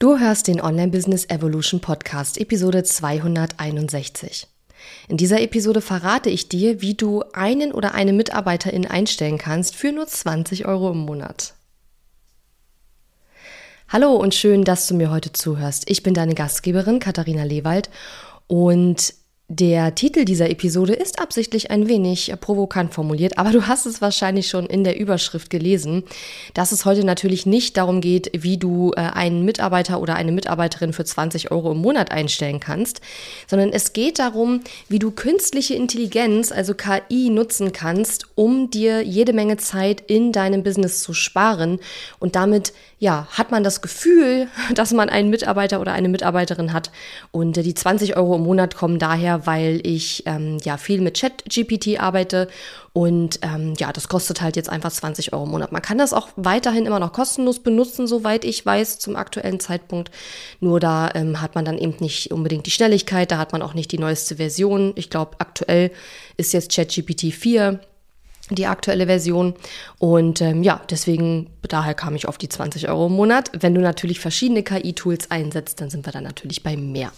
Du hörst den Online Business Evolution Podcast, Episode 261. In dieser Episode verrate ich dir, wie du einen oder eine Mitarbeiterin einstellen kannst für nur 20 Euro im Monat. Hallo und schön, dass du mir heute zuhörst. Ich bin deine Gastgeberin Katharina Lewald und der Titel dieser Episode ist absichtlich ein wenig provokant formuliert, aber du hast es wahrscheinlich schon in der Überschrift gelesen, dass es heute natürlich nicht darum geht, wie du äh, einen Mitarbeiter oder eine Mitarbeiterin für 20 Euro im Monat einstellen kannst, sondern es geht darum, wie du künstliche Intelligenz, also KI, nutzen kannst, um dir jede Menge Zeit in deinem Business zu sparen und damit ja, hat man das Gefühl, dass man einen Mitarbeiter oder eine Mitarbeiterin hat. Und äh, die 20 Euro im Monat kommen daher, weil ich ähm, ja viel mit Chat-GPT arbeite. Und ähm, ja, das kostet halt jetzt einfach 20 Euro im Monat. Man kann das auch weiterhin immer noch kostenlos benutzen, soweit ich weiß, zum aktuellen Zeitpunkt. Nur da ähm, hat man dann eben nicht unbedingt die Schnelligkeit, da hat man auch nicht die neueste Version. Ich glaube, aktuell ist jetzt ChatGPT 4 die aktuelle Version. Und ähm, ja, deswegen, daher kam ich auf die 20 Euro im Monat. Wenn du natürlich verschiedene KI-Tools einsetzt, dann sind wir dann natürlich bei mehr.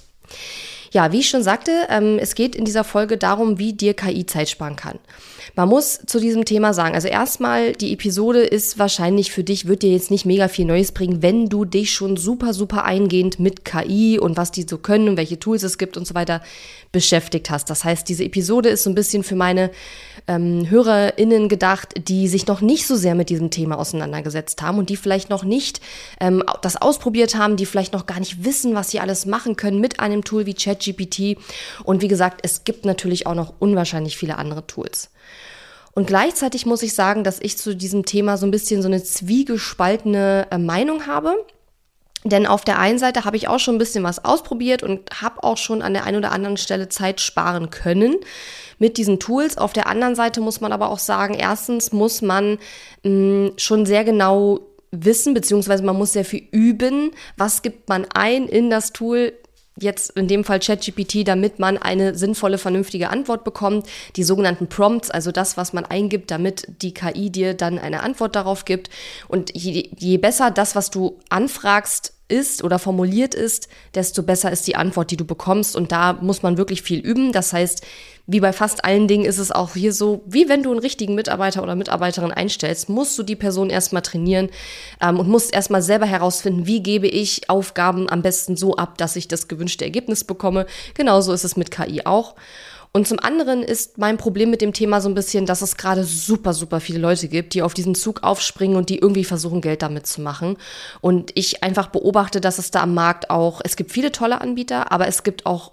Ja, wie ich schon sagte, ähm, es geht in dieser Folge darum, wie dir KI Zeit sparen kann. Man muss zu diesem Thema sagen, also erstmal, die Episode ist wahrscheinlich für dich, wird dir jetzt nicht mega viel Neues bringen, wenn du dich schon super, super eingehend mit KI und was die so können und welche Tools es gibt und so weiter beschäftigt hast. Das heißt, diese Episode ist so ein bisschen für meine ähm, HörerInnen gedacht, die sich noch nicht so sehr mit diesem Thema auseinandergesetzt haben und die vielleicht noch nicht ähm, das ausprobiert haben, die vielleicht noch gar nicht wissen, was sie alles machen können mit einem Tool wie ChatGPT. Und wie gesagt, es gibt natürlich auch noch unwahrscheinlich viele andere Tools. Und gleichzeitig muss ich sagen, dass ich zu diesem Thema so ein bisschen so eine zwiegespaltene äh, Meinung habe. Denn auf der einen Seite habe ich auch schon ein bisschen was ausprobiert und habe auch schon an der einen oder anderen Stelle Zeit sparen können mit diesen Tools. Auf der anderen Seite muss man aber auch sagen, erstens muss man mh, mm, schon sehr genau wissen, beziehungsweise man muss sehr viel üben, was gibt man ein in das Tool, jetzt in dem Fall ChatGPT, damit man eine sinnvolle, vernünftige Antwort bekommt. Die sogenannten Prompts, also das, was man eingibt, damit die KI dir dann eine Antwort darauf gibt. Und je, je besser das, was du anfragst, ist oder formuliert ist, desto besser ist die Antwort, die du bekommst. Und da muss man wirklich viel üben. Das heißt, wie bei fast allen Dingen ist es auch hier so, wie wenn du einen richtigen Mitarbeiter oder Mitarbeiterin einstellst, musst du die Person erstmal trainieren ähm, und musst erstmal selber herausfinden, wie gebe ich Aufgaben am besten so ab, dass ich das gewünschte Ergebnis bekomme. Genauso ist es mit KI auch. Und zum anderen ist mein Problem mit dem Thema so ein bisschen, dass es gerade super, super viele Leute gibt, die auf diesen Zug aufspringen und die irgendwie versuchen, Geld damit zu machen. Und ich einfach beobachte, dass es da am Markt auch, es gibt viele tolle Anbieter, aber es gibt auch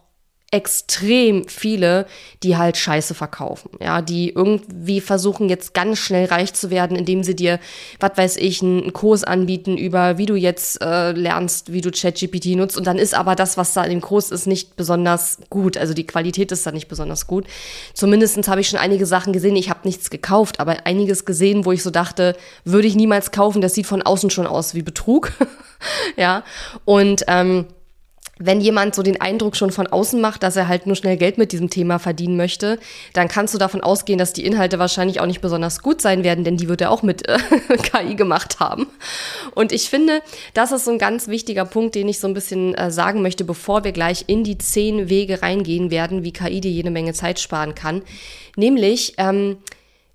extrem viele, die halt Scheiße verkaufen, ja, die irgendwie versuchen jetzt ganz schnell reich zu werden, indem sie dir, was weiß ich, einen Kurs anbieten über, wie du jetzt äh, lernst, wie du ChatGPT nutzt. Und dann ist aber das, was da in dem Kurs ist, nicht besonders gut, also die Qualität ist da nicht besonders gut. Zumindestens habe ich schon einige Sachen gesehen, ich habe nichts gekauft, aber einiges gesehen, wo ich so dachte, würde ich niemals kaufen, das sieht von außen schon aus wie Betrug, ja, und ähm, wenn jemand so den Eindruck schon von außen macht, dass er halt nur schnell Geld mit diesem Thema verdienen möchte, dann kannst du davon ausgehen, dass die Inhalte wahrscheinlich auch nicht besonders gut sein werden, denn die wird er auch mit äh, KI gemacht haben. Und ich finde, das ist so ein ganz wichtiger Punkt, den ich so ein bisschen äh, sagen möchte, bevor wir gleich in die zehn Wege reingehen werden, wie KI dir jede Menge Zeit sparen kann. Nämlich, ähm,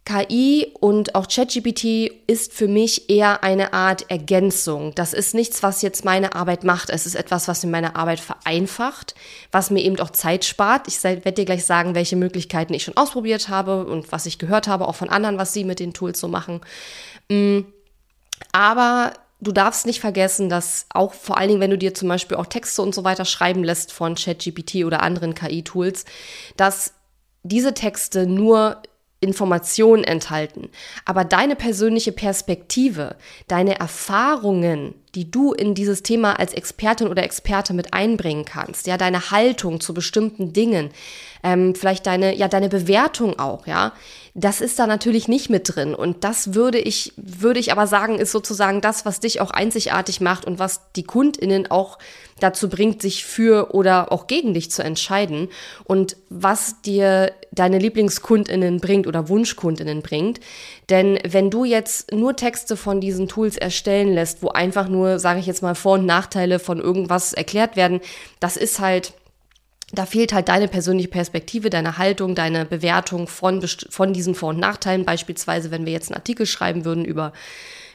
KI und auch ChatGPT ist für mich eher eine Art Ergänzung. Das ist nichts, was jetzt meine Arbeit macht. Es ist etwas, was mir meine Arbeit vereinfacht, was mir eben auch Zeit spart. Ich werde dir gleich sagen, welche Möglichkeiten ich schon ausprobiert habe und was ich gehört habe, auch von anderen, was sie mit den Tools so machen. Mm, aber du darfst nicht vergessen, dass auch vor allen Dingen, wenn du dir zum Beispiel auch Texte und so weiter schreiben lässt von ChatGPT oder anderen KI-Tools, dass diese Texte nur Informationen enthalten. Aber deine persönliche Perspektive, deine Erfahrungen, die du in dieses Thema als Expertin oder Experte mit einbringen kannst, ja, deine Haltung zu bestimmten Dingen, ähm, vielleicht deine, ja, deine Bewertung auch, ja, das ist da natürlich nicht mit drin. Und das würde ich, würde ich aber sagen, ist sozusagen das, was dich auch einzigartig macht und was die KundInnen auch dazu bringt, sich für oder auch gegen dich zu entscheiden und was dir deine Lieblingskundinnen bringt oder Wunschkundinnen bringt. Denn wenn du jetzt nur Texte von diesen Tools erstellen lässt, wo einfach nur, sage ich jetzt mal, Vor- und Nachteile von irgendwas erklärt werden, das ist halt da fehlt halt deine persönliche Perspektive, deine Haltung, deine Bewertung von, von diesen Vor- und Nachteilen. Beispielsweise, wenn wir jetzt einen Artikel schreiben würden über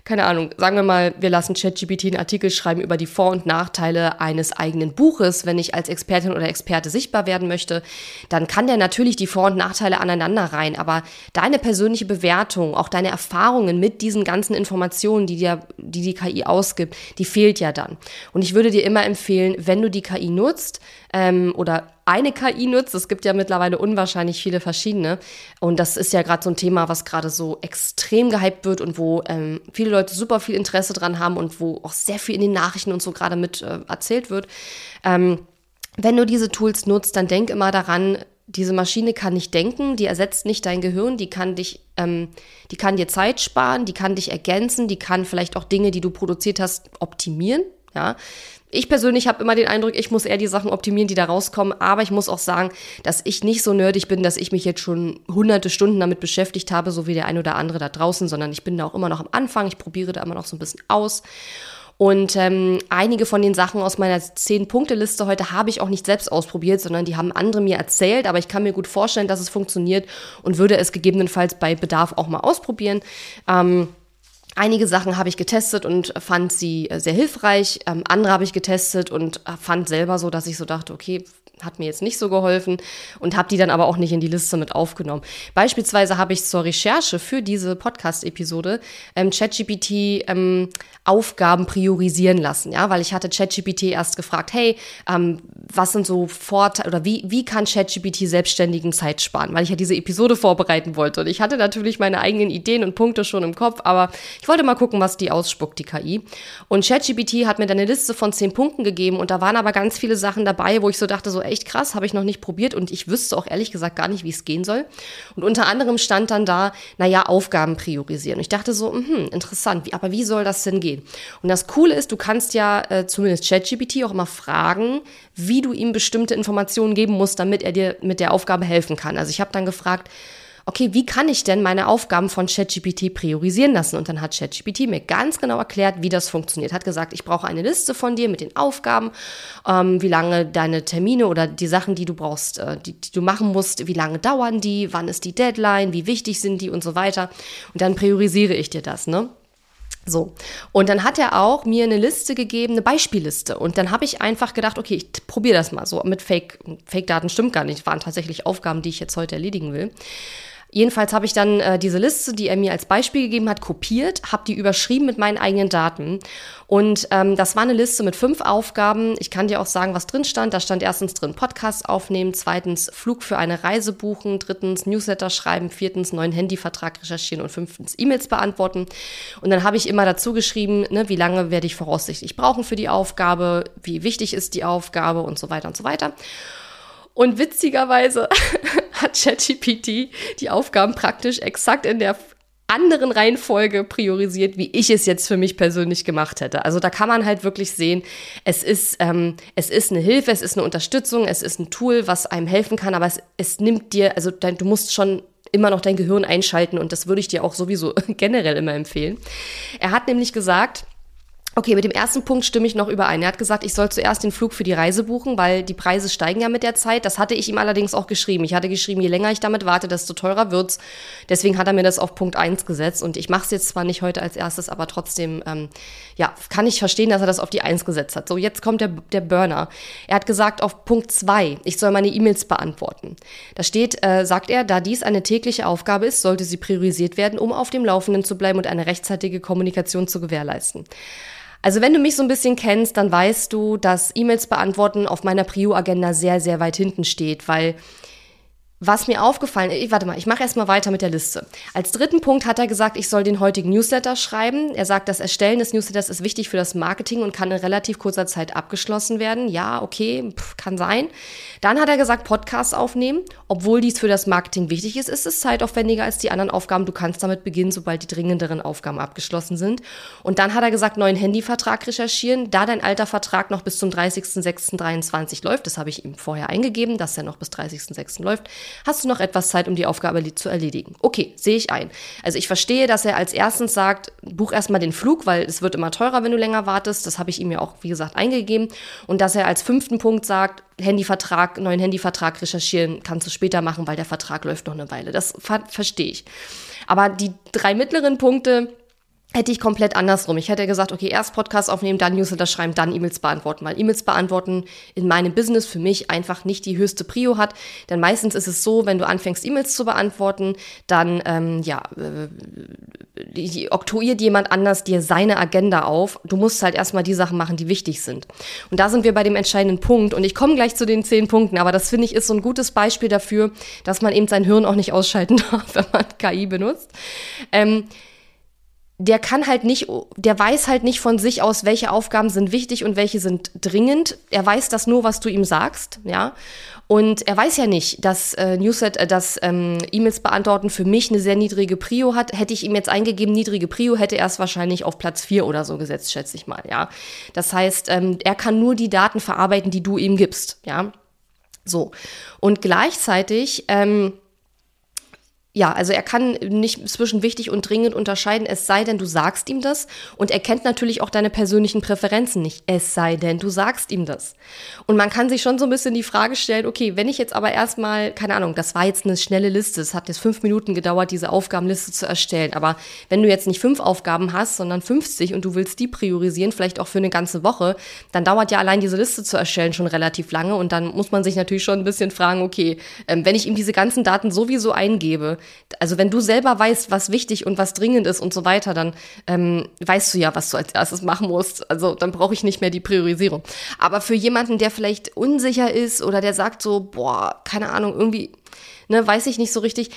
keine Ahnung, sagen wir mal, wir lassen ChatGPT einen Artikel schreiben über die Vor- und Nachteile eines eigenen Buches, wenn ich als Expertin oder Experte sichtbar werden möchte, dann kann der natürlich die Vor- und Nachteile aneinander rein. Aber deine persönliche Bewertung, auch deine Erfahrungen mit diesen ganzen Informationen, die dir, die, die KI ausgibt, die fehlt ja dann. Und ich würde dir immer empfehlen, wenn du die KI nutzt ähm, oder eine KI nutzt. Es gibt ja mittlerweile unwahrscheinlich viele verschiedene. Und das ist ja gerade so ein Thema, was gerade so extrem gehypt wird und wo ähm, viele Leute super viel Interesse dran haben und wo auch sehr viel in den Nachrichten und so gerade mit äh, erzählt wird. Ähm, wenn du diese Tools nutzt, dann denk immer daran, diese Maschine kann nicht denken, die ersetzt nicht dein Gehirn, die kann dich, ähm, die kann dir Zeit sparen, die kann dich ergänzen, die kann vielleicht auch Dinge, die du produziert hast, optimieren. Ja, ich persönlich habe immer den Eindruck, ich muss eher die Sachen optimieren, die da rauskommen. Aber ich muss auch sagen, dass ich nicht so nerdig bin, dass ich mich jetzt schon hunderte Stunden damit beschäftigt habe, so wie der ein oder andere da draußen, sondern ich bin da auch immer noch am Anfang. Ich probiere da immer noch so ein bisschen aus. Und ähm, einige von den Sachen aus meiner Zehn-Punkte-Liste heute habe ich auch nicht selbst ausprobiert, sondern die haben andere mir erzählt. Aber ich kann mir gut vorstellen, dass es funktioniert und würde es gegebenenfalls bei Bedarf auch mal ausprobieren. Ähm, Einige Sachen habe ich getestet und fand sie äh, sehr hilfreich. Ähm, andere habe ich getestet und äh, fand selber so, dass ich so dachte, okay, hat mir jetzt nicht so geholfen und habe die dann aber auch nicht in die Liste mit aufgenommen. Beispielsweise habe ich zur Recherche für diese Podcast-Episode ähm, ChatGPT ähm, Aufgaben priorisieren lassen, ja, weil ich hatte ChatGPT erst gefragt, hey, ähm, was sind so Vorteile oder wie, wie kann ChatGPT Selbstständigen Zeit sparen, weil ich ja diese Episode vorbereiten wollte und ich hatte natürlich meine eigenen Ideen und Punkte schon im Kopf, aber ich wollte mal gucken, was die ausspuckt, die KI. Und ChatGPT hat mir dann eine Liste von zehn Punkten gegeben und da waren aber ganz viele Sachen dabei, wo ich so dachte, so echt krass, habe ich noch nicht probiert und ich wüsste auch ehrlich gesagt gar nicht, wie es gehen soll. Und unter anderem stand dann da, naja, Aufgaben priorisieren. Und ich dachte so, hm, interessant, wie, aber wie soll das denn gehen? Und das Coole ist, du kannst ja äh, zumindest ChatGPT auch immer fragen, wie du ihm bestimmte Informationen geben musst, damit er dir mit der Aufgabe helfen kann. Also ich habe dann gefragt, okay, wie kann ich denn meine Aufgaben von ChatGPT priorisieren lassen? Und dann hat ChatGPT mir ganz genau erklärt, wie das funktioniert. Hat gesagt, ich brauche eine Liste von dir mit den Aufgaben, ähm, wie lange deine Termine oder die Sachen, die du brauchst, äh, die, die du machen musst, wie lange dauern die, wann ist die Deadline, wie wichtig sind die und so weiter. Und dann priorisiere ich dir das, ne? So, und dann hat er auch mir eine Liste gegeben, eine Beispielliste. Und dann habe ich einfach gedacht, okay, ich probiere das mal so. Mit Fake, Fake-Daten stimmt gar nicht, waren tatsächlich Aufgaben, die ich jetzt heute erledigen will. Jedenfalls habe ich dann äh, diese Liste, die er mir als Beispiel gegeben hat, kopiert, habe die überschrieben mit meinen eigenen Daten. Und ähm, das war eine Liste mit fünf Aufgaben. Ich kann dir auch sagen, was drin stand. Da stand erstens drin Podcast aufnehmen, zweitens Flug für eine Reise buchen, drittens Newsletter schreiben, viertens neuen Handyvertrag recherchieren und fünftens E-Mails beantworten. Und dann habe ich immer dazu geschrieben, ne, wie lange werde ich voraussichtlich brauchen für die Aufgabe, wie wichtig ist die Aufgabe und so weiter und so weiter. Und witzigerweise hat ChatGPT die Aufgaben praktisch exakt in der anderen Reihenfolge priorisiert, wie ich es jetzt für mich persönlich gemacht hätte. Also da kann man halt wirklich sehen, es ist, ähm, es ist eine Hilfe, es ist eine Unterstützung, es ist ein Tool, was einem helfen kann, aber es, es nimmt dir, also dein, du musst schon immer noch dein Gehirn einschalten und das würde ich dir auch sowieso generell immer empfehlen. Er hat nämlich gesagt, Okay, mit dem ersten Punkt stimme ich noch überein. Er hat gesagt, ich soll zuerst den Flug für die Reise buchen, weil die Preise steigen ja mit der Zeit. Das hatte ich ihm allerdings auch geschrieben. Ich hatte geschrieben, je länger ich damit warte, desto teurer wird's. Deswegen hat er mir das auf Punkt eins gesetzt. Und ich mache es jetzt zwar nicht heute als erstes, aber trotzdem, ähm, ja, kann ich verstehen, dass er das auf die eins gesetzt hat. So, jetzt kommt der, der Burner. Er hat gesagt, auf Punkt zwei, ich soll meine E-Mails beantworten. Da steht, äh, sagt er, da dies eine tägliche Aufgabe ist, sollte sie priorisiert werden, um auf dem Laufenden zu bleiben und eine rechtzeitige Kommunikation zu gewährleisten. Also wenn du mich so ein bisschen kennst, dann weißt du, dass E-Mails beantworten auf meiner Prio-Agenda sehr, sehr weit hinten steht, weil was mir aufgefallen ist, warte mal, ich mache erstmal weiter mit der Liste. Als dritten Punkt hat er gesagt, ich soll den heutigen Newsletter schreiben. Er sagt, das Erstellen des Newsletters ist wichtig für das Marketing und kann in relativ kurzer Zeit abgeschlossen werden. Ja, okay, pff, kann sein. Dann hat er gesagt, Podcasts aufnehmen. Obwohl dies für das Marketing wichtig ist, ist es zeitaufwendiger als die anderen Aufgaben. Du kannst damit beginnen, sobald die dringenderen Aufgaben abgeschlossen sind. Und dann hat er gesagt, neuen Handyvertrag recherchieren. Da dein alter Vertrag noch bis zum 30.06.23 läuft, das habe ich ihm vorher eingegeben, dass er noch bis 30.06. läuft, hast du noch etwas Zeit, um die Aufgabe zu erledigen. Okay, sehe ich ein. Also ich verstehe, dass er als erstens sagt, buch erstmal den Flug, weil es wird immer teurer, wenn du länger wartest. Das habe ich ihm ja auch, wie gesagt, eingegeben. Und dass er als fünften Punkt sagt, Handyvertrag, neuen Handyvertrag recherchieren kannst du später machen, weil der Vertrag läuft noch eine Weile. Das ver verstehe ich. Aber die drei mittleren Punkte, hätte ich komplett andersrum. Ich hätte gesagt, okay, erst Podcast aufnehmen, dann Newsletter schreiben, dann E-Mails beantworten. Weil E-Mails beantworten in meinem Business für mich einfach nicht die höchste Prio hat. Denn meistens ist es so, wenn du anfängst, E-Mails zu beantworten, dann, ähm, ja, äh, oktroyiert jemand anders dir seine Agenda auf. Du musst halt erstmal die Sachen machen, die wichtig sind. Und da sind wir bei dem entscheidenden Punkt. Und ich komme gleich zu den zehn Punkten, aber das finde ich ist so ein gutes Beispiel dafür, dass man eben sein Hirn auch nicht ausschalten darf, wenn man KI benutzt. Ähm, der kann halt nicht, der weiß halt nicht von sich aus, welche Aufgaben sind wichtig und welche sind dringend. Er weiß das nur, was du ihm sagst, ja. Und er weiß ja nicht, dass äh, Newslet, äh, dass ähm, E-Mails beantworten für mich eine sehr niedrige Prio hat. Hätte ich ihm jetzt eingegeben, niedrige Prio, hätte er es wahrscheinlich auf Platz 4 oder so gesetzt, schätze ich mal, ja. Das heißt, ähm, er kann nur die Daten verarbeiten, die du ihm gibst, ja. So. Und gleichzeitig, ähm, ja, also er kann nicht zwischen wichtig und dringend unterscheiden, es sei denn, du sagst ihm das. Und er kennt natürlich auch deine persönlichen Präferenzen nicht, es sei denn, du sagst ihm das. Und man kann sich schon so ein bisschen die Frage stellen, okay, wenn ich jetzt aber erstmal, keine Ahnung, das war jetzt eine schnelle Liste, es hat jetzt fünf Minuten gedauert, diese Aufgabenliste zu erstellen. Aber wenn du jetzt nicht fünf Aufgaben hast, sondern 50 und du willst die priorisieren, vielleicht auch für eine ganze Woche, dann dauert ja allein diese Liste zu erstellen schon relativ lange. Und dann muss man sich natürlich schon ein bisschen fragen, okay, ähm, wenn ich ihm diese ganzen Daten sowieso eingebe, also wenn du selber weißt, was wichtig und was dringend ist und so weiter, dann ähm, weißt du ja, was du als erstes machen musst. Also dann brauche ich nicht mehr die Priorisierung. Aber für jemanden, der vielleicht unsicher ist oder der sagt so, boah, keine Ahnung, irgendwie ne, weiß ich nicht so richtig.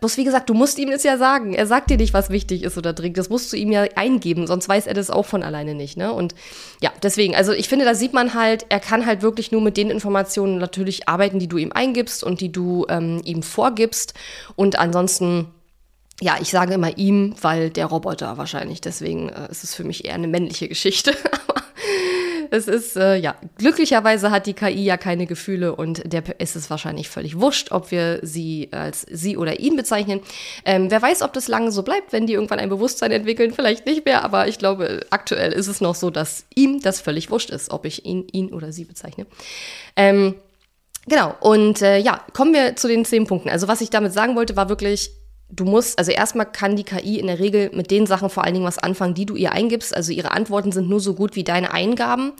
Bloß wie gesagt, du musst ihm das ja sagen. Er sagt dir nicht, was wichtig ist oder dringend. Das musst du ihm ja eingeben, sonst weiß er das auch von alleine nicht. Ne? Und ja, deswegen, also ich finde, da sieht man halt, er kann halt wirklich nur mit den Informationen natürlich arbeiten, die du ihm eingibst und die du ähm, ihm vorgibst. Und ansonsten ja, ich sage immer ihm, weil der Roboter wahrscheinlich. Deswegen äh, ist es für mich eher eine männliche Geschichte. es ist, äh, ja, glücklicherweise hat die KI ja keine Gefühle und der ist es wahrscheinlich völlig wurscht, ob wir sie als sie oder ihn bezeichnen. Ähm, wer weiß, ob das lange so bleibt, wenn die irgendwann ein Bewusstsein entwickeln, vielleicht nicht mehr, aber ich glaube, aktuell ist es noch so, dass ihm das völlig wurscht ist, ob ich ihn, ihn oder sie bezeichne. Ähm, Genau, und äh, ja, kommen wir zu den zehn Punkten. Also was ich damit sagen wollte, war wirklich, du musst, also erstmal kann die KI in der Regel mit den Sachen vor allen Dingen was anfangen, die du ihr eingibst. Also ihre Antworten sind nur so gut wie deine Eingaben.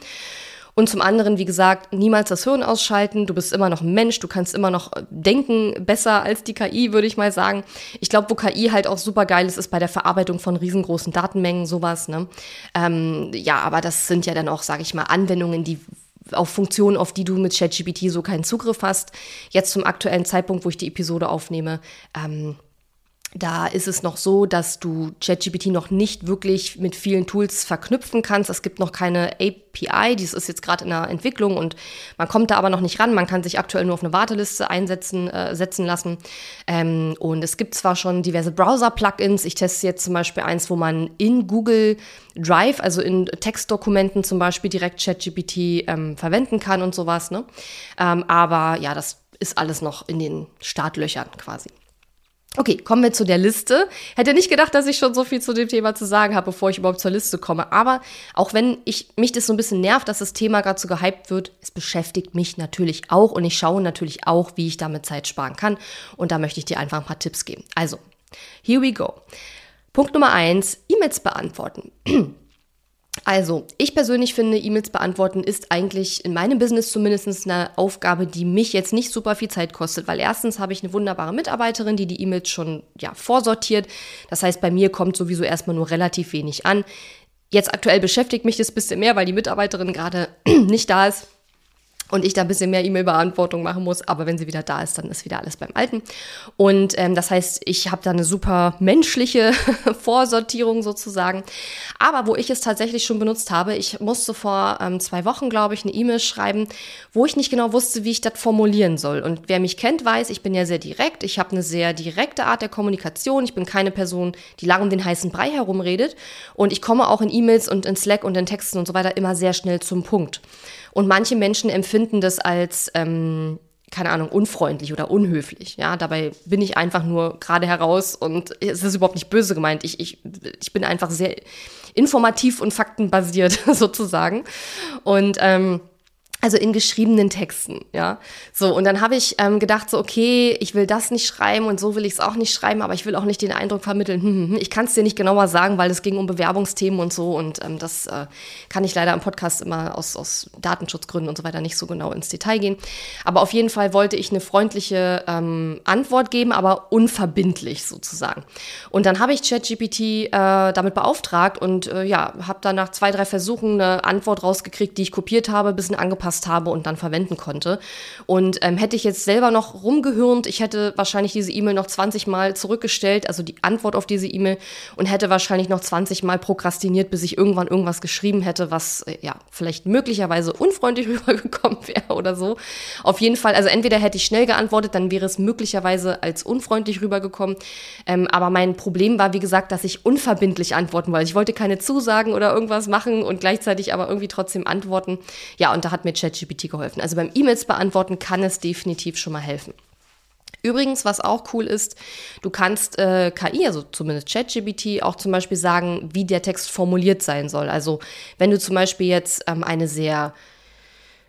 Und zum anderen, wie gesagt, niemals das Hirn ausschalten. Du bist immer noch ein Mensch, du kannst immer noch denken, besser als die KI, würde ich mal sagen. Ich glaube, wo KI halt auch super geil ist, ist bei der Verarbeitung von riesengroßen Datenmengen, sowas. Ne? Ähm, ja, aber das sind ja dann auch, sage ich mal, Anwendungen, die auf Funktionen, auf die du mit ChatGPT so keinen Zugriff hast. Jetzt zum aktuellen Zeitpunkt, wo ich die Episode aufnehme, ähm, da ist es noch so, dass du ChatGPT noch nicht wirklich mit vielen Tools verknüpfen kannst. Es gibt noch keine API, dies ist jetzt gerade in der Entwicklung und man kommt da aber noch nicht ran. Man kann sich aktuell nur auf eine Warteliste einsetzen äh, setzen lassen. Ähm, und es gibt zwar schon diverse Browser-Plugins. Ich teste jetzt zum Beispiel eins, wo man in Google Drive, also in Textdokumenten zum Beispiel direkt ChatGPT ähm, verwenden kann und sowas. Ne? Ähm, aber ja, das ist alles noch in den Startlöchern quasi. Okay, kommen wir zu der Liste. Hätte nicht gedacht, dass ich schon so viel zu dem Thema zu sagen habe, bevor ich überhaupt zur Liste komme. Aber auch wenn ich, mich das so ein bisschen nervt, dass das Thema gerade so gehypt wird, es beschäftigt mich natürlich auch und ich schaue natürlich auch, wie ich damit Zeit sparen kann. Und da möchte ich dir einfach ein paar Tipps geben. Also, here we go. Punkt Nummer eins, E-Mails beantworten. Also, ich persönlich finde, E-Mails beantworten ist eigentlich in meinem Business zumindest eine Aufgabe, die mich jetzt nicht super viel Zeit kostet, weil erstens habe ich eine wunderbare Mitarbeiterin, die die E-Mails schon ja, vorsortiert. Das heißt, bei mir kommt sowieso erstmal nur relativ wenig an. Jetzt aktuell beschäftigt mich das ein bisschen mehr, weil die Mitarbeiterin gerade nicht da ist. Und ich da ein bisschen mehr E-Mail-Beantwortung machen muss. Aber wenn sie wieder da ist, dann ist wieder alles beim Alten. Und ähm, das heißt, ich habe da eine super menschliche Vorsortierung sozusagen. Aber wo ich es tatsächlich schon benutzt habe, ich musste vor ähm, zwei Wochen, glaube ich, eine E-Mail schreiben, wo ich nicht genau wusste, wie ich das formulieren soll. Und wer mich kennt, weiß, ich bin ja sehr direkt. Ich habe eine sehr direkte Art der Kommunikation. Ich bin keine Person, die lang um den heißen Brei herumredet. Und ich komme auch in E-Mails und in Slack und in Texten und so weiter immer sehr schnell zum Punkt. Und manche Menschen empfinden das als, ähm, keine Ahnung, unfreundlich oder unhöflich. Ja, dabei bin ich einfach nur gerade heraus und es ist überhaupt nicht böse gemeint. Ich, ich, ich bin einfach sehr informativ und faktenbasiert sozusagen. Und ähm, also in geschriebenen Texten, ja. So, und dann habe ich ähm, gedacht, so, okay, ich will das nicht schreiben und so will ich es auch nicht schreiben, aber ich will auch nicht den Eindruck vermitteln, hm, hm, hm ich kann es dir nicht genauer sagen, weil es ging um Bewerbungsthemen und so und ähm, das äh, kann ich leider im Podcast immer aus, aus Datenschutzgründen und so weiter nicht so genau ins Detail gehen. Aber auf jeden Fall wollte ich eine freundliche ähm, Antwort geben, aber unverbindlich sozusagen. Und dann habe ich ChatGPT äh, damit beauftragt und äh, ja, habe dann nach zwei, drei Versuchen eine Antwort rausgekriegt, die ich kopiert habe, bisschen angepasst angepasst habe und dann verwenden konnte. Und ähm, hätte ich jetzt selber noch rumgehirnt, ich hätte wahrscheinlich diese E-Mail noch 20 Mal zurückgestellt, also die Antwort auf diese E-Mail und hätte wahrscheinlich noch 20 Mal prokrastiniert, bis ich irgendwann irgendwas geschrieben hätte, was äh, ja vielleicht möglicherweise unfreundlich rübergekommen wäre oder so. Auf jeden Fall, also entweder hätte ich schnell geantwortet, dann wäre es möglicherweise als unfreundlich rübergekommen. Ähm, aber mein Problem war, wie gesagt, dass ich unverbindlich antworten wollte. Ich wollte keine Zusagen oder irgendwas machen und gleichzeitig aber irgendwie trotzdem antworten. Ja, und da hat mir ChatGPT geholfen. Also beim E-Mails beantworten kann es definitiv schon mal helfen. Übrigens, was auch cool ist, du kannst äh, KI, also zumindest ChatGPT, auch zum Beispiel sagen, wie der Text formuliert sein soll. Also wenn du zum Beispiel jetzt ähm, eine sehr,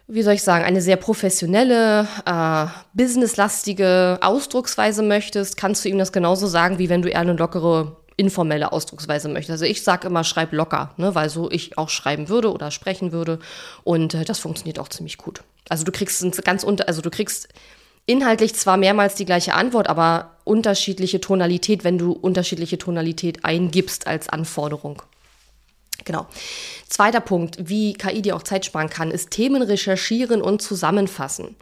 wie soll ich sagen, eine sehr professionelle, äh, businesslastige Ausdrucksweise möchtest, kannst du ihm das genauso sagen, wie wenn du eher eine lockere informelle Ausdrucksweise möchte. Also ich sage immer, schreib locker, ne, weil so ich auch schreiben würde oder sprechen würde. Und äh, das funktioniert auch ziemlich gut. Also du kriegst ganz unter, also du kriegst inhaltlich zwar mehrmals die gleiche Antwort, aber unterschiedliche Tonalität, wenn du unterschiedliche Tonalität eingibst als Anforderung. Genau. Zweiter Punkt, wie KI dir auch Zeit sparen kann, ist Themen recherchieren und zusammenfassen.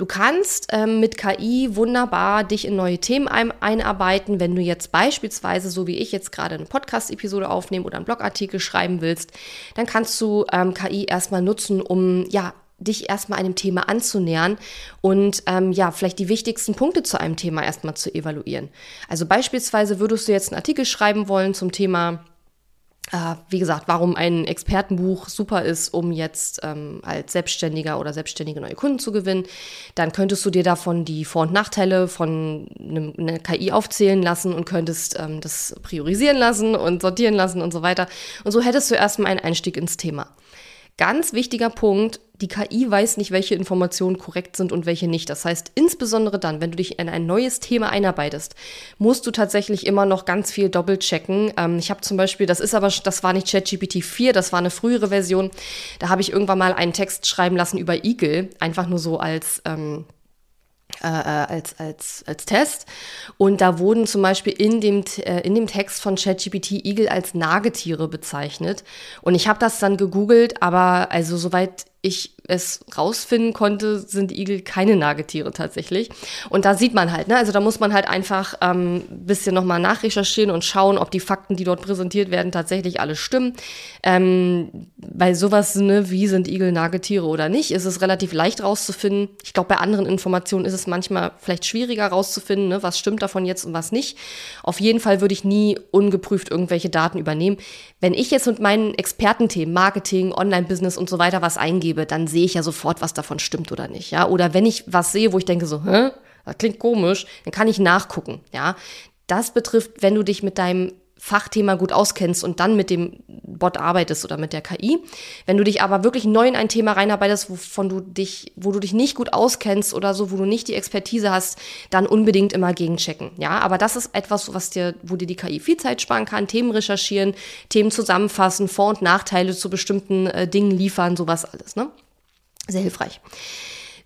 Du kannst ähm, mit KI wunderbar dich in neue Themen ein einarbeiten, wenn du jetzt beispielsweise, so wie ich jetzt gerade eine Podcast-Episode aufnehmen oder einen Blogartikel schreiben willst, dann kannst du ähm, KI erstmal nutzen, um ja dich erstmal einem Thema anzunähern und ähm, ja, vielleicht die wichtigsten Punkte zu einem Thema erstmal zu evaluieren. Also beispielsweise würdest du jetzt einen Artikel schreiben wollen zum Thema wie gesagt, warum ein Expertenbuch super ist, um jetzt ähm, als Selbstständiger oder Selbstständige neue Kunden zu gewinnen, dann könntest du dir davon die Vor- und Nachteile von einem, einer KI aufzählen lassen und könntest ähm, das priorisieren lassen und sortieren lassen und so weiter. Und so hättest du erstmal einen Einstieg ins Thema. Ganz wichtiger Punkt, die KI weiß nicht, welche Informationen korrekt sind und welche nicht. Das heißt, insbesondere dann, wenn du dich in ein neues Thema einarbeitest, musst du tatsächlich immer noch ganz viel doppelchecken. Ähm, ich habe zum Beispiel, das ist aber, das war nicht ChatGPT 4, das war eine frühere Version. Da habe ich irgendwann mal einen Text schreiben lassen über Igel, einfach nur so als ähm, äh, äh, als, als, als Test. Und da wurden zum Beispiel in dem, äh, in dem Text von ChatGPT Igel als Nagetiere bezeichnet. Und ich habe das dann gegoogelt, aber also soweit ich es rausfinden konnte, sind Igel keine Nagetiere tatsächlich. Und da sieht man halt, ne, also da muss man halt einfach ähm, bisschen nochmal nachrecherchieren und schauen, ob die Fakten, die dort präsentiert werden, tatsächlich alle stimmen. Ähm, bei sowas, ne, wie sind Igel Nagetiere oder nicht, ist es relativ leicht rauszufinden. Ich glaube, bei anderen Informationen ist es manchmal vielleicht schwieriger rauszufinden, ne, was stimmt davon jetzt und was nicht. Auf jeden Fall würde ich nie ungeprüft irgendwelche Daten übernehmen. Wenn ich jetzt mit meinen Expertenthemen, Marketing, Online-Business und so weiter was eingebe, eingebe, dann sehe ich ja sofort, was davon stimmt oder nicht, ja. Oder wenn ich was sehe, wo ich denke so, hä, das klingt komisch, dann kann ich nachgucken, ja. Das betrifft, wenn du dich mit deinem Fachthema gut auskennst und dann mit dem Bot arbeitest oder mit der KI. Wenn du dich aber wirklich neu in ein Thema reinarbeitest, wovon du dich, wo du dich nicht gut auskennst oder so, wo du nicht die Expertise hast, dann unbedingt immer gegenchecken. Ja, aber das ist etwas, was dir, wo dir die KI viel Zeit sparen kann, Themen recherchieren, Themen zusammenfassen, Vor- und Nachteile zu bestimmten äh, Dingen liefern, sowas alles, ne? Sehr hilfreich.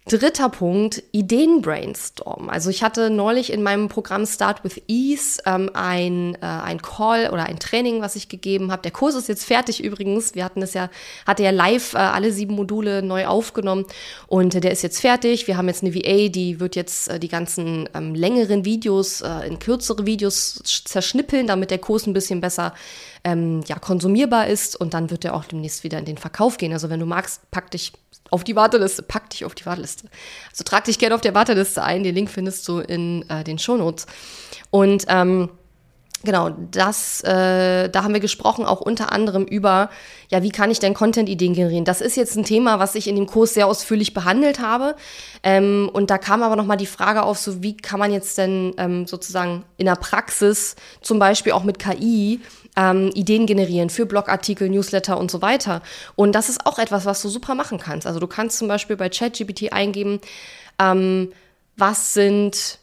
Dritter Punkt, Ideen-Brainstorm. Also ich hatte neulich in meinem Programm Start with Ease ähm, ein, äh, ein Call oder ein Training, was ich gegeben habe. Der Kurs ist jetzt fertig übrigens. Wir hatten es ja, hatte ja live äh, alle sieben Module neu aufgenommen und äh, der ist jetzt fertig. Wir haben jetzt eine VA, die wird jetzt äh, die ganzen ähm, längeren Videos äh, in kürzere Videos zerschnippeln, damit der Kurs ein bisschen besser ähm, ja, konsumierbar ist und dann wird er auch demnächst wieder in den Verkauf gehen. Also wenn du magst, pack dich auf die Warteliste, pack dich auf die Warteliste. Also trag dich gerne auf der Warteliste ein. Den Link findest du in äh, den Shownotes. Und ähm, Genau, das, äh, da haben wir gesprochen, auch unter anderem über, ja, wie kann ich denn Content-Ideen generieren? Das ist jetzt ein Thema, was ich in dem Kurs sehr ausführlich behandelt habe. Ähm, und da kam aber nochmal die Frage auf, so wie kann man jetzt denn ähm, sozusagen in der Praxis, zum Beispiel auch mit KI, ähm, Ideen generieren für Blogartikel, Newsletter und so weiter. Und das ist auch etwas, was du super machen kannst. Also du kannst zum Beispiel bei ChatGPT eingeben, ähm, was sind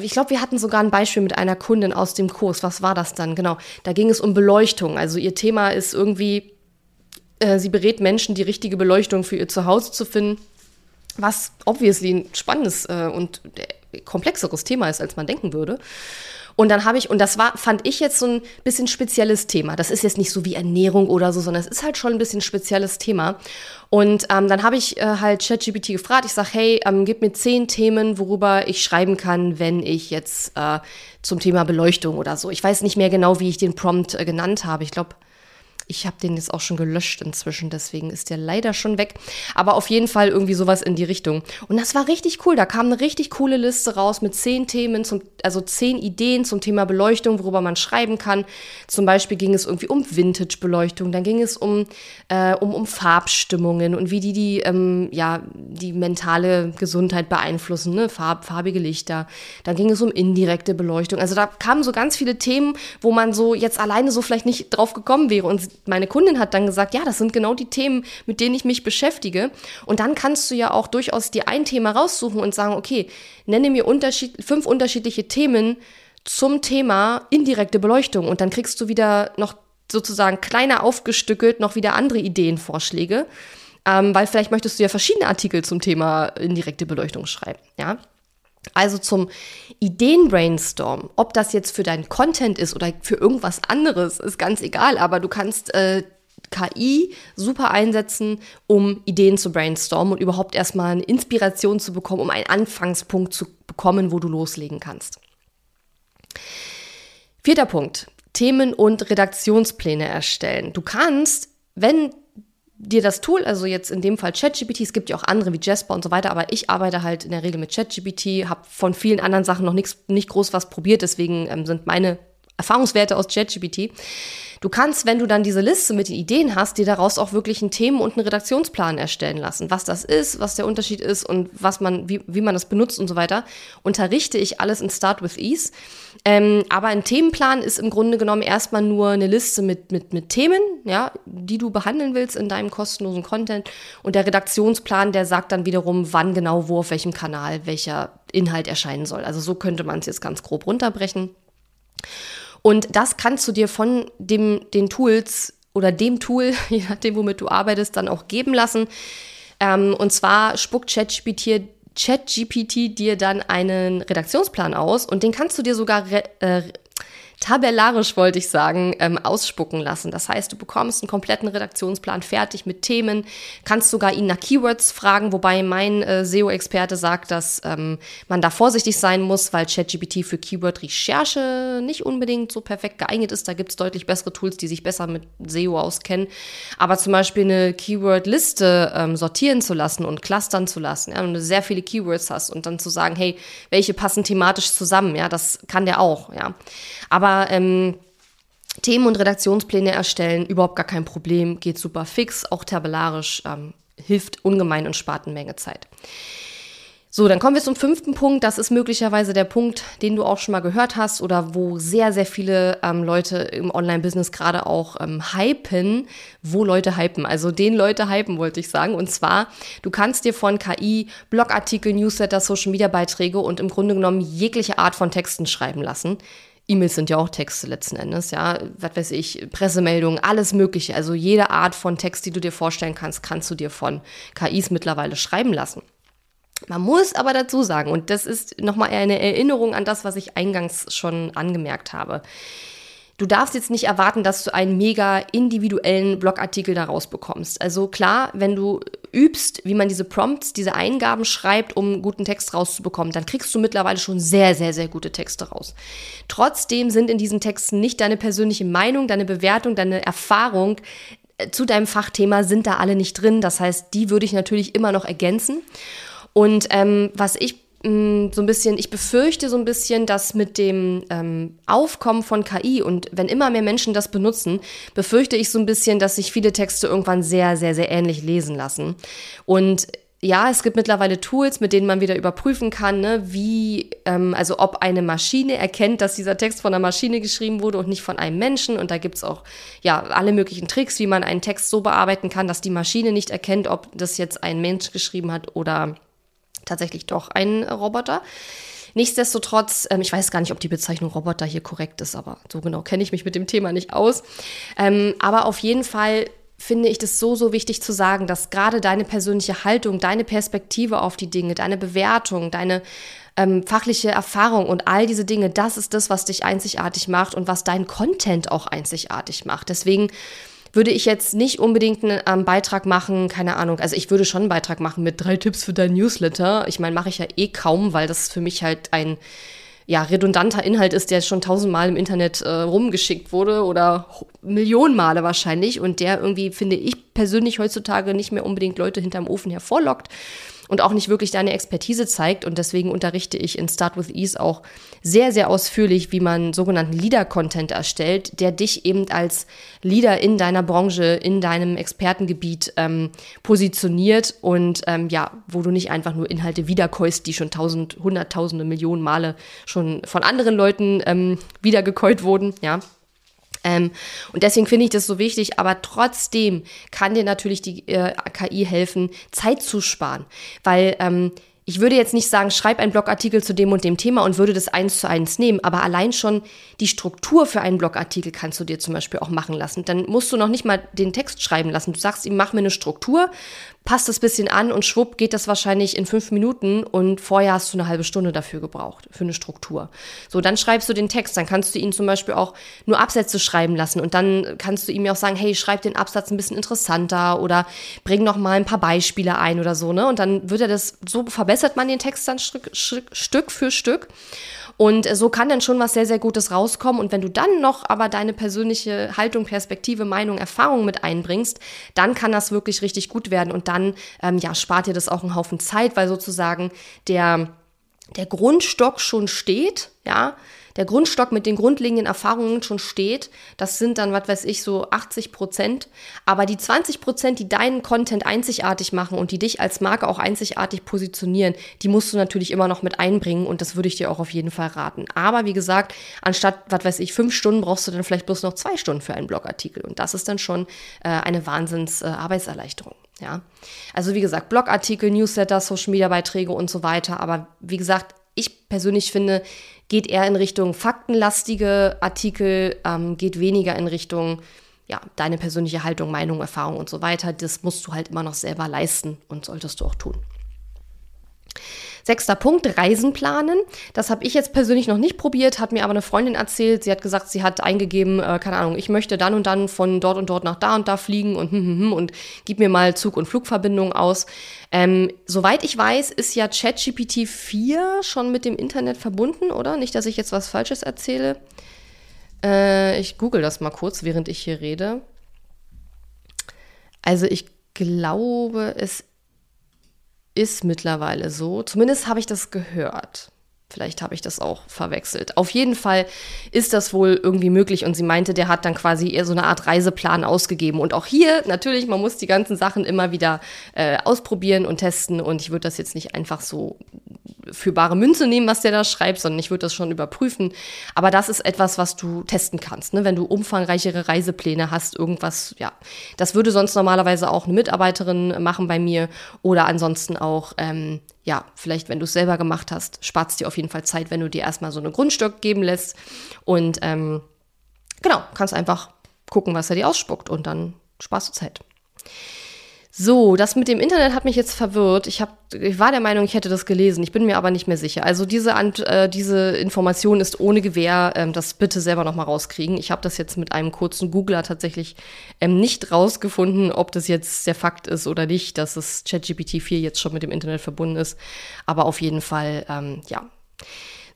ich glaube, wir hatten sogar ein Beispiel mit einer Kundin aus dem Kurs. Was war das dann? Genau. Da ging es um Beleuchtung. Also ihr Thema ist irgendwie, äh, sie berät Menschen, die richtige Beleuchtung für ihr Zuhause zu finden. Was obviously ein spannendes äh, und komplexeres Thema ist, als man denken würde. Und dann habe ich, und das war, fand ich jetzt so ein bisschen spezielles Thema. Das ist jetzt nicht so wie Ernährung oder so, sondern es ist halt schon ein bisschen spezielles Thema. Und ähm, dann habe ich äh, halt ChatGPT gefragt. Ich sage, hey, ähm, gib mir zehn Themen, worüber ich schreiben kann, wenn ich jetzt äh, zum Thema Beleuchtung oder so. Ich weiß nicht mehr genau, wie ich den Prompt äh, genannt habe. Ich glaube, ich habe den jetzt auch schon gelöscht inzwischen, deswegen ist der leider schon weg. Aber auf jeden Fall irgendwie sowas in die Richtung. Und das war richtig cool. Da kam eine richtig coole Liste raus mit zehn Themen, zum, also zehn Ideen zum Thema Beleuchtung, worüber man schreiben kann. Zum Beispiel ging es irgendwie um Vintage-Beleuchtung, dann ging es um, äh, um, um Farbstimmungen und wie die die, ähm, ja, die mentale Gesundheit beeinflussen, ne? Farb, farbige Lichter. Dann ging es um indirekte Beleuchtung. Also da kamen so ganz viele Themen, wo man so jetzt alleine so vielleicht nicht drauf gekommen wäre. Und meine Kundin hat dann gesagt, ja, das sind genau die Themen, mit denen ich mich beschäftige. Und dann kannst du ja auch durchaus dir ein Thema raussuchen und sagen, okay, nenne mir unterschied fünf unterschiedliche Themen zum Thema indirekte Beleuchtung. Und dann kriegst du wieder noch sozusagen kleiner aufgestückelt noch wieder andere Ideenvorschläge. Ähm, weil vielleicht möchtest du ja verschiedene Artikel zum Thema indirekte Beleuchtung schreiben, ja. Also zum Ideenbrainstorm, ob das jetzt für deinen Content ist oder für irgendwas anderes, ist ganz egal, aber du kannst äh, KI super einsetzen, um Ideen zu brainstormen und überhaupt erstmal eine Inspiration zu bekommen, um einen Anfangspunkt zu bekommen, wo du loslegen kannst. Vierter Punkt. Themen und Redaktionspläne erstellen. Du kannst, wenn dir das Tool, also jetzt in dem Fall ChatGPT, es gibt ja auch andere wie Jasper und so weiter, aber ich arbeite halt in der Regel mit ChatGPT, habe von vielen anderen Sachen noch nichts, nicht groß was probiert, deswegen ähm, sind meine Erfahrungswerte aus ChatGPT. Du kannst, wenn du dann diese Liste mit den Ideen hast, dir daraus auch wirklich einen Themen- und einen Redaktionsplan erstellen lassen. Was das ist, was der Unterschied ist und was man, wie, wie man das benutzt und so weiter, unterrichte ich alles in Start with Ease. Ähm, aber ein Themenplan ist im Grunde genommen erstmal nur eine Liste mit, mit, mit Themen, ja, die du behandeln willst in deinem kostenlosen Content. Und der Redaktionsplan, der sagt dann wiederum, wann genau wo auf welchem Kanal welcher Inhalt erscheinen soll. Also so könnte man es jetzt ganz grob runterbrechen. Und das kannst du dir von dem, den Tools oder dem Tool, je nachdem, womit du arbeitest, dann auch geben lassen. Ähm, und zwar spuckt ChatGPT ChatGPT dir dann einen Redaktionsplan aus und den kannst du dir sogar äh, tabellarisch, wollte ich sagen, ähm, ausspucken lassen. Das heißt, du bekommst einen kompletten Redaktionsplan fertig mit Themen, kannst sogar ihn nach Keywords fragen, wobei mein äh, SEO-Experte sagt, dass ähm, man da vorsichtig sein muss, weil ChatGPT für Keyword-Recherche nicht unbedingt so perfekt geeignet ist. Da gibt es deutlich bessere Tools, die sich besser mit SEO auskennen. Aber zum Beispiel eine Keyword-Liste ähm, sortieren zu lassen und clustern zu lassen, ja, wenn du sehr viele Keywords hast und dann zu sagen, hey, welche passen thematisch zusammen, ja, das kann der auch, ja. Aber ähm, Themen und Redaktionspläne erstellen, überhaupt gar kein Problem, geht super fix, auch tabellarisch, ähm, hilft ungemein und spart eine Menge Zeit. So, dann kommen wir zum fünften Punkt. Das ist möglicherweise der Punkt, den du auch schon mal gehört hast oder wo sehr, sehr viele ähm, Leute im Online-Business gerade auch ähm, hypen, wo Leute hypen. Also den Leute hypen, wollte ich sagen. Und zwar, du kannst dir von KI Blogartikel, Newsletter, Social-Media-Beiträge und im Grunde genommen jegliche Art von Texten schreiben lassen. E-Mails sind ja auch Texte letzten Endes, ja, was weiß ich, Pressemeldungen, alles Mögliche. Also jede Art von Text, die du dir vorstellen kannst, kannst du dir von KIs mittlerweile schreiben lassen. Man muss aber dazu sagen, und das ist nochmal eine Erinnerung an das, was ich eingangs schon angemerkt habe. Du darfst jetzt nicht erwarten, dass du einen mega individuellen Blogartikel daraus bekommst. Also klar, wenn du übst, wie man diese Prompts, diese Eingaben schreibt, um guten Text rauszubekommen, dann kriegst du mittlerweile schon sehr, sehr, sehr gute Texte raus. Trotzdem sind in diesen Texten nicht deine persönliche Meinung, deine Bewertung, deine Erfahrung äh, zu deinem Fachthema sind da alle nicht drin. Das heißt, die würde ich natürlich immer noch ergänzen. Und ähm, was ich mm, so ein bisschen, ich befürchte so ein bisschen, dass mit dem ähm, Aufkommen von KI und wenn immer mehr Menschen das benutzen, befürchte ich so ein bisschen, dass sich viele Texte irgendwann sehr, sehr, sehr ähnlich lesen lassen. Und ja, es gibt mittlerweile Tools, mit denen man wieder überprüfen kann, ne, wie, ähm, also ob eine Maschine erkennt, dass dieser Text von einer Maschine geschrieben wurde und nicht von einem Menschen. Und da gibt's auch ja alle möglichen Tricks, wie man einen Text so bearbeiten kann, dass die Maschine nicht erkennt, ob das jetzt ein Mensch geschrieben hat oder tatsächlich doch ein Roboter. Nichtsdestotrotz, ähm, ich weiß gar nicht, ob die Bezeichnung Roboter hier korrekt ist, aber so genau kenne ich mich mit dem Thema nicht aus. Ähm, aber auf jeden Fall finde ich das so, so wichtig zu sagen, dass gerade deine persönliche Haltung, deine Perspektive auf die Dinge, deine Bewertung, deine ähm, fachliche Erfahrung und all diese Dinge, das ist das, was dich einzigartig macht und was dein Content auch einzigartig macht. Deswegen würde ich jetzt nicht unbedingt einen Beitrag machen, keine Ahnung, also ich würde schon einen Beitrag machen mit drei Tipps für dein Newsletter. Ich meine, mache ich ja eh kaum, weil das für mich halt ein ja, redundanter Inhalt ist, der schon tausendmal im Internet äh, rumgeschickt wurde oder Millionen Male wahrscheinlich und der irgendwie, finde ich persönlich heutzutage nicht mehr unbedingt Leute hinterm Ofen hervorlockt und auch nicht wirklich deine Expertise zeigt. Und deswegen unterrichte ich in Start with Ease auch sehr, sehr ausführlich, wie man sogenannten Leader-Content erstellt, der dich eben als Leader in deiner Branche, in deinem Expertengebiet ähm, positioniert und ähm, ja, wo du nicht einfach nur Inhalte wiederkäust, die schon tausend, hunderttausende, Millionen Male schon von anderen Leuten ähm, wiedergekäut wurden, ja. Ähm, und deswegen finde ich das so wichtig, aber trotzdem kann dir natürlich die äh, KI helfen, Zeit zu sparen, weil ähm, ich würde jetzt nicht sagen, schreib einen Blogartikel zu dem und dem Thema und würde das eins zu eins nehmen, aber allein schon die Struktur für einen Blogartikel kannst du dir zum Beispiel auch machen lassen. Dann musst du noch nicht mal den Text schreiben lassen. Du sagst ihm, mach mir eine Struktur, passt das bisschen an und schwupp geht das wahrscheinlich in fünf Minuten und vorher hast du eine halbe Stunde dafür gebraucht, für eine Struktur. So, dann schreibst du den Text, dann kannst du ihn zum Beispiel auch nur Absätze schreiben lassen und dann kannst du ihm ja auch sagen, hey, schreib den Absatz ein bisschen interessanter oder bring noch mal ein paar Beispiele ein oder so, ne? Und dann wird er das, so verbessert man den Text dann Stück, Stück für Stück. Und so kann dann schon was sehr, sehr Gutes rauskommen. Und wenn du dann noch aber deine persönliche Haltung, Perspektive, Meinung, Erfahrung mit einbringst, dann kann das wirklich richtig gut werden. Und dann, ähm, ja, spart dir das auch einen Haufen Zeit, weil sozusagen der, der Grundstock schon steht, ja, der Grundstock mit den grundlegenden Erfahrungen schon steht. Das sind dann, was weiß ich, so 80 Prozent. Aber die 20 Prozent, die deinen Content einzigartig machen und die dich als Marke auch einzigartig positionieren, die musst du natürlich immer noch mit einbringen und das würde ich dir auch auf jeden Fall raten. Aber wie gesagt, anstatt, was weiß ich, fünf Stunden brauchst du dann vielleicht bloß noch zwei Stunden für einen Blogartikel. Und das ist dann schon äh, eine Wahnsinns-Arbeitserleichterung. Äh, ja, also wie gesagt, Blogartikel, Newsletter, Social Media Beiträge und so weiter. Aber wie gesagt, ich persönlich finde, geht eher in Richtung faktenlastige Artikel, ähm, geht weniger in Richtung ja, deine persönliche Haltung, Meinung, Erfahrung und so weiter. Das musst du halt immer noch selber leisten und solltest du auch tun. Sechster Punkt, Reisen planen. Das habe ich jetzt persönlich noch nicht probiert, hat mir aber eine Freundin erzählt. Sie hat gesagt, sie hat eingegeben, äh, keine Ahnung, ich möchte dann und dann von dort und dort nach da und da fliegen und hm, hm, hm, und gib mir mal Zug- und Flugverbindungen aus. Ähm, soweit ich weiß, ist ja ChatGPT 4 schon mit dem Internet verbunden, oder? Nicht, dass ich jetzt was Falsches erzähle. Äh, ich google das mal kurz, während ich hier rede. Also ich glaube, es ist mittlerweile so. Zumindest habe ich das gehört. Vielleicht habe ich das auch verwechselt. Auf jeden Fall ist das wohl irgendwie möglich und sie meinte, der hat dann quasi eher so eine Art Reiseplan ausgegeben. Und auch hier natürlich, man muss die ganzen Sachen immer wieder äh, ausprobieren und testen und ich würde das jetzt nicht einfach so für bare Münze nehmen, was der da schreibt, sondern ich würde das schon überprüfen. Aber das ist etwas, was du testen kannst. Ne? Wenn du umfangreichere Reisepläne hast, irgendwas, ja. Das würde sonst normalerweise auch eine Mitarbeiterin machen bei mir oder ansonsten auch, ähm, ja, vielleicht, wenn du es selber gemacht hast, spart es dir auf jeden Fall Zeit, wenn du dir erstmal so eine Grundstück geben lässt. Und ähm, genau, kannst einfach gucken, was er dir ausspuckt und dann sparst du Zeit. So, das mit dem Internet hat mich jetzt verwirrt. Ich, hab, ich war der Meinung, ich hätte das gelesen. Ich bin mir aber nicht mehr sicher. Also diese, äh, diese Information ist ohne Gewähr. Ähm, das bitte selber noch mal rauskriegen. Ich habe das jetzt mit einem kurzen Googler tatsächlich ähm, nicht rausgefunden, ob das jetzt der Fakt ist oder nicht, dass das ChatGPT 4 jetzt schon mit dem Internet verbunden ist. Aber auf jeden Fall, ähm, ja.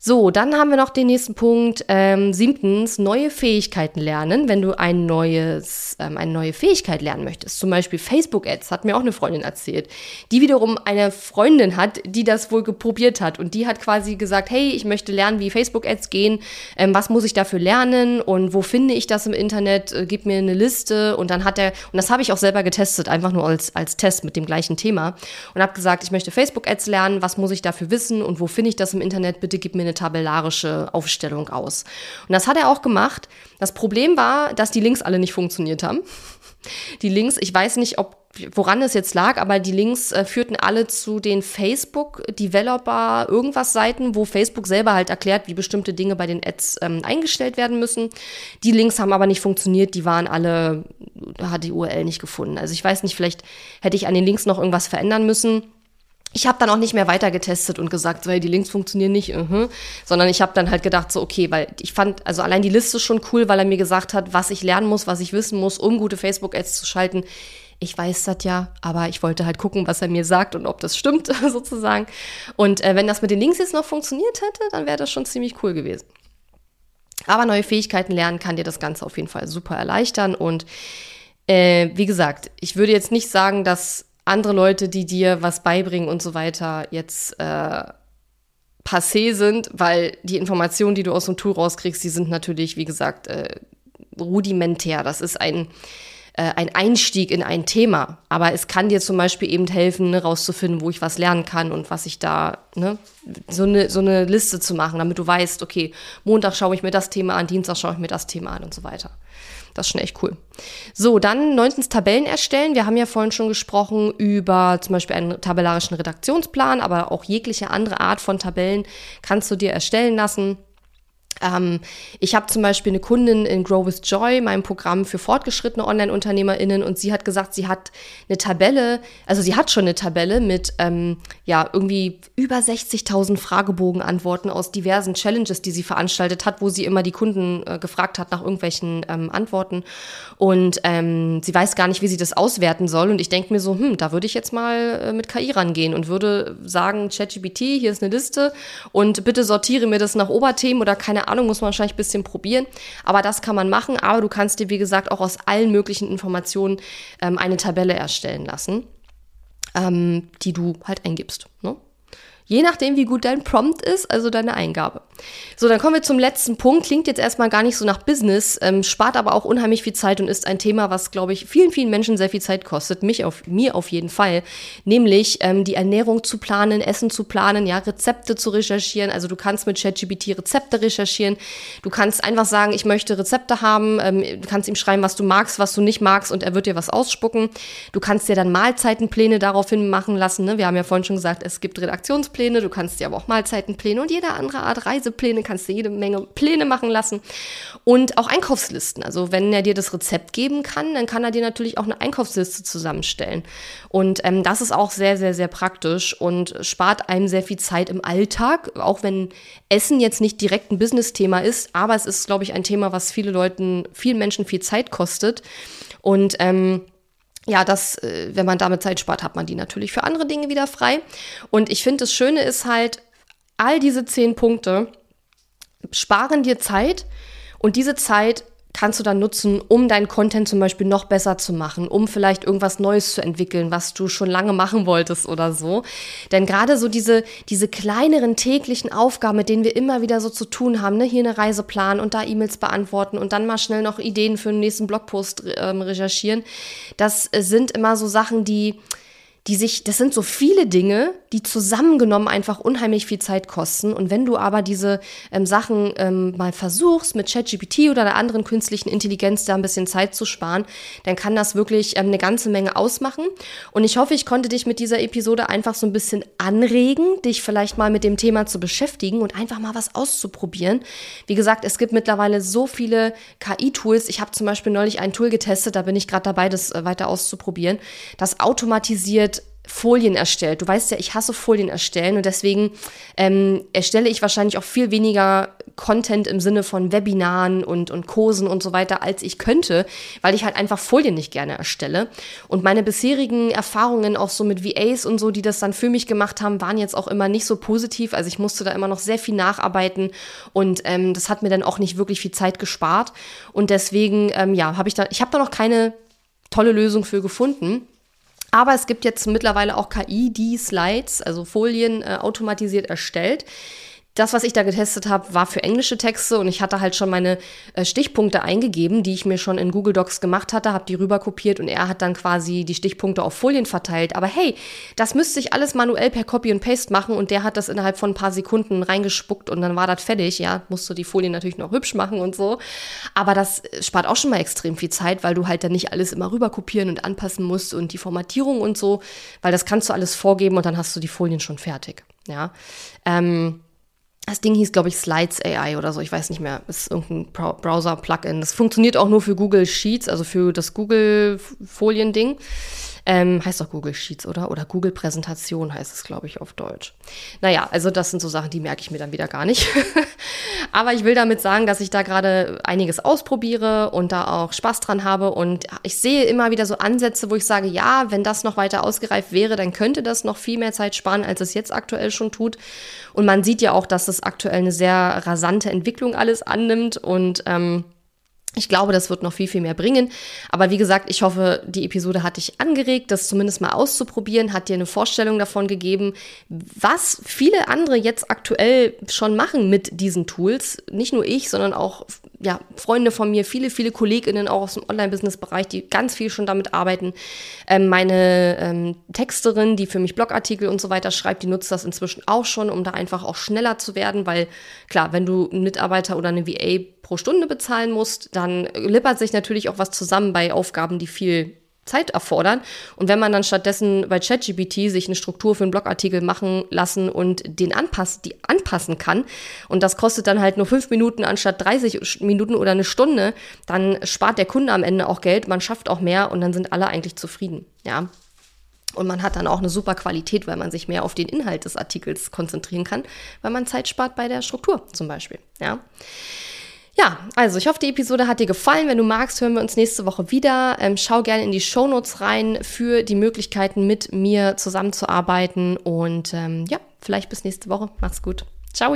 So, dann haben wir noch den nächsten Punkt. Ähm, siebtens, neue Fähigkeiten lernen. Wenn du ein neues, ähm, eine neue Fähigkeit lernen möchtest, zum Beispiel Facebook-Ads, hat mir auch eine Freundin erzählt, die wiederum eine Freundin hat, die das wohl geprobiert hat. Und die hat quasi gesagt, hey, ich möchte lernen, wie Facebook-Ads gehen, ähm, was muss ich dafür lernen? Und wo finde ich das im Internet, äh, gib mir eine Liste. Und dann hat er, und das habe ich auch selber getestet, einfach nur als, als Test mit dem gleichen Thema. Und habe gesagt, ich möchte Facebook-Ads lernen, was muss ich dafür wissen? Und wo finde ich das im Internet, bitte gib mir eine eine tabellarische Aufstellung aus. Und das hat er auch gemacht. Das Problem war, dass die Links alle nicht funktioniert haben. Die Links, ich weiß nicht, ob woran es jetzt lag, aber die Links äh, führten alle zu den Facebook Developer irgendwas Seiten, wo Facebook selber halt erklärt, wie bestimmte Dinge bei den Ads ähm, eingestellt werden müssen. Die Links haben aber nicht funktioniert, die waren alle hat die URL nicht gefunden. Also ich weiß nicht, vielleicht hätte ich an den Links noch irgendwas verändern müssen ich habe dann auch nicht mehr weiter getestet und gesagt, hey, die Links funktionieren nicht, uh -huh. sondern ich habe dann halt gedacht, so okay, weil ich fand, also allein die Liste schon cool, weil er mir gesagt hat, was ich lernen muss, was ich wissen muss, um gute Facebook-Ads zu schalten. Ich weiß das ja, aber ich wollte halt gucken, was er mir sagt und ob das stimmt, sozusagen. Und äh, wenn das mit den Links jetzt noch funktioniert hätte, dann wäre das schon ziemlich cool gewesen. Aber neue Fähigkeiten lernen kann dir das Ganze auf jeden Fall super erleichtern. Und äh, wie gesagt, ich würde jetzt nicht sagen, dass andere Leute, die dir was beibringen und so weiter, jetzt äh, passé sind, weil die Informationen, die du aus dem Tool rauskriegst, die sind natürlich, wie gesagt, äh, rudimentär. Das ist ein, äh, ein Einstieg in ein Thema. Aber es kann dir zum Beispiel eben helfen, ne, rauszufinden, wo ich was lernen kann und was ich da, ne, so eine, so eine Liste zu machen, damit du weißt, okay, Montag schaue ich mir das Thema an, Dienstag schaue ich mir das Thema an und so weiter. Das ist schon echt cool. So, dann neuntens Tabellen erstellen. Wir haben ja vorhin schon gesprochen über zum Beispiel einen tabellarischen Redaktionsplan, aber auch jegliche andere Art von Tabellen kannst du dir erstellen lassen. Ähm, ich habe zum Beispiel eine Kundin in Grow with Joy, meinem Programm für fortgeschrittene Online-UnternehmerInnen, und sie hat gesagt, sie hat eine Tabelle, also sie hat schon eine Tabelle mit ähm, ja irgendwie über 60.000 Fragebogenantworten aus diversen Challenges, die sie veranstaltet hat, wo sie immer die Kunden äh, gefragt hat nach irgendwelchen ähm, Antworten. Und ähm, sie weiß gar nicht, wie sie das auswerten soll. Und ich denke mir so, hm, da würde ich jetzt mal äh, mit KI rangehen und würde sagen, ChatGPT, hier ist eine Liste und bitte sortiere mir das nach Oberthemen oder keine Ahnung, muss man wahrscheinlich ein bisschen probieren. Aber das kann man machen. Aber du kannst dir, wie gesagt, auch aus allen möglichen Informationen ähm, eine Tabelle erstellen lassen, ähm, die du halt eingibst. Ne? Je nachdem, wie gut dein Prompt ist, also deine Eingabe. So, dann kommen wir zum letzten Punkt. Klingt jetzt erstmal gar nicht so nach Business, ähm, spart aber auch unheimlich viel Zeit und ist ein Thema, was, glaube ich, vielen, vielen Menschen sehr viel Zeit kostet. Mich auf, mir auf jeden Fall. Nämlich ähm, die Ernährung zu planen, Essen zu planen, ja, Rezepte zu recherchieren. Also du kannst mit ChatGPT Rezepte recherchieren. Du kannst einfach sagen, ich möchte Rezepte haben. Ähm, du kannst ihm schreiben, was du magst, was du nicht magst und er wird dir was ausspucken. Du kannst dir dann Mahlzeitenpläne daraufhin machen lassen. Ne? Wir haben ja vorhin schon gesagt, es gibt Redaktionspläne. Urlaubspläne, du kannst dir aber auch Mahlzeitenpläne und jede andere Art Reisepläne, kannst du jede Menge Pläne machen lassen und auch Einkaufslisten. Also wenn er dir das Rezept geben kann, dann kann er dir natürlich auch eine Einkaufsliste zusammenstellen. Und ähm, das ist auch sehr, sehr, sehr praktisch und spart einem sehr viel Zeit im Alltag, auch wenn Essen jetzt nicht direkt ein Business-Thema ist, aber es ist, glaube ich, ein Thema, was viele Leuten, vielen Menschen viel Zeit kostet. Und ähm, ja, das, äh, wenn man damit Zeit spart, hat man die natürlich für andere Dinge wieder frei. Und ich finde, das Schöne ist halt, all diese zehn Punkte sparen dir Zeit und diese Zeit kannst du dann nutzen, um deinen Content zum Beispiel noch besser zu machen, um vielleicht irgendwas Neues zu entwickeln, was du schon lange machen wolltest oder so. Denn gerade so diese, diese kleineren täglichen Aufgaben, mit denen wir immer wieder so zu tun haben, ne? hier eine Reise planen und da E-Mails beantworten und dann mal schnell noch Ideen für den nächsten Blogpost ähm, recherchieren, das sind immer so Sachen, die die sich, das sind so viele Dinge, die zusammengenommen einfach unheimlich viel Zeit kosten. Und wenn du aber diese ähm, Sachen ähm, mal versuchst, mit ChatGPT oder einer anderen künstlichen Intelligenz da ein bisschen Zeit zu sparen, dann kann das wirklich ähm, eine ganze Menge ausmachen. Und ich hoffe, ich konnte dich mit dieser Episode einfach so ein bisschen anregen, dich vielleicht mal mit dem Thema zu beschäftigen und einfach mal was auszuprobieren. Wie gesagt, es gibt mittlerweile so viele KI-Tools. Ich habe zum Beispiel neulich ein Tool getestet, da bin ich gerade dabei, das äh, weiter auszuprobieren. Das automatisiert Folien erstellt. Du weißt ja, ich hasse Folien erstellen und deswegen ähm, erstelle ich wahrscheinlich auch viel weniger Content im Sinne von Webinaren und, und Kursen und so weiter, als ich könnte, weil ich halt einfach Folien nicht gerne erstelle. Und meine bisherigen Erfahrungen auch so mit VAs und so, die das dann für mich gemacht haben, waren jetzt auch immer nicht so positiv. Also ich musste da immer noch sehr viel nacharbeiten und ähm, das hat mir dann auch nicht wirklich viel Zeit gespart. Und deswegen, ähm, ja, habe ich da, ich habe da noch keine tolle Lösung für gefunden. Aber es gibt jetzt mittlerweile auch KI, die Slides, also Folien äh, automatisiert erstellt das, was ich da getestet habe, war für englische Texte und ich hatte halt schon meine äh, Stichpunkte eingegeben, die ich mir schon in Google Docs gemacht hatte, habe die rüber kopiert und er hat dann quasi die Stichpunkte auf Folien verteilt. Aber hey, das müsste ich alles manuell per Copy und Paste machen und der hat das innerhalb von ein paar Sekunden reingespuckt und dann war das fertig. Ja, musst du die Folien natürlich noch hübsch machen und so. Aber das spart auch schon mal extrem viel Zeit, weil du halt dann nicht alles immer rüber kopieren und anpassen musst und die Formatierung und so, weil das kannst du alles vorgeben und dann hast du die Folien schon fertig. Ja. Ähm, das Ding hieß, glaube ich, Slides AI oder so. Ich weiß nicht mehr. Ist irgendein Browser-Plugin. Das funktioniert auch nur für Google Sheets, also für das Google-Folien-Ding. Ähm, heißt doch Google Sheets, oder? Oder Google Präsentation heißt es, glaube ich, auf Deutsch. Naja, also das sind so Sachen, die merke ich mir dann wieder gar nicht. Aber ich will damit sagen, dass ich da gerade einiges ausprobiere und da auch Spaß dran habe. Und ich sehe immer wieder so Ansätze, wo ich sage, ja, wenn das noch weiter ausgereift wäre, dann könnte das noch viel mehr Zeit sparen, als es jetzt aktuell schon tut. Und man sieht ja auch, dass es aktuell eine sehr rasante Entwicklung alles annimmt und ähm, ich glaube, das wird noch viel, viel mehr bringen. Aber wie gesagt, ich hoffe, die Episode hat dich angeregt, das zumindest mal auszuprobieren, hat dir eine Vorstellung davon gegeben, was viele andere jetzt aktuell schon machen mit diesen Tools. Nicht nur ich, sondern auch ja, Freunde von mir, viele, viele KollegInnen auch aus dem Online-Business-Bereich, die ganz viel schon damit arbeiten. Ähm, meine ähm, Texterin, die für mich Blogartikel und so weiter schreibt, die nutzt das inzwischen auch schon, um da einfach auch schneller zu werden, weil klar, wenn du einen Mitarbeiter oder eine VA pro Stunde bezahlen musst, dann lippert sich natürlich auch was zusammen bei Aufgaben, die viel Zeit erfordern. Und wenn man dann stattdessen bei ChatGPT sich eine Struktur für einen Blogartikel machen lassen und den anpassen, die anpassen kann, und das kostet dann halt nur fünf Minuten anstatt 30 Minuten oder eine Stunde, dann spart der Kunde am Ende auch Geld, man schafft auch mehr und dann sind alle eigentlich zufrieden. Ja. Und man hat dann auch eine super Qualität, weil man sich mehr auf den Inhalt des Artikels konzentrieren kann, weil man Zeit spart bei der Struktur zum Beispiel. Ja. Ja, also ich hoffe, die Episode hat dir gefallen. Wenn du magst, hören wir uns nächste Woche wieder. Ähm, schau gerne in die Shownotes rein für die Möglichkeiten, mit mir zusammenzuarbeiten. Und ähm, ja, vielleicht bis nächste Woche. Mach's gut. Ciao.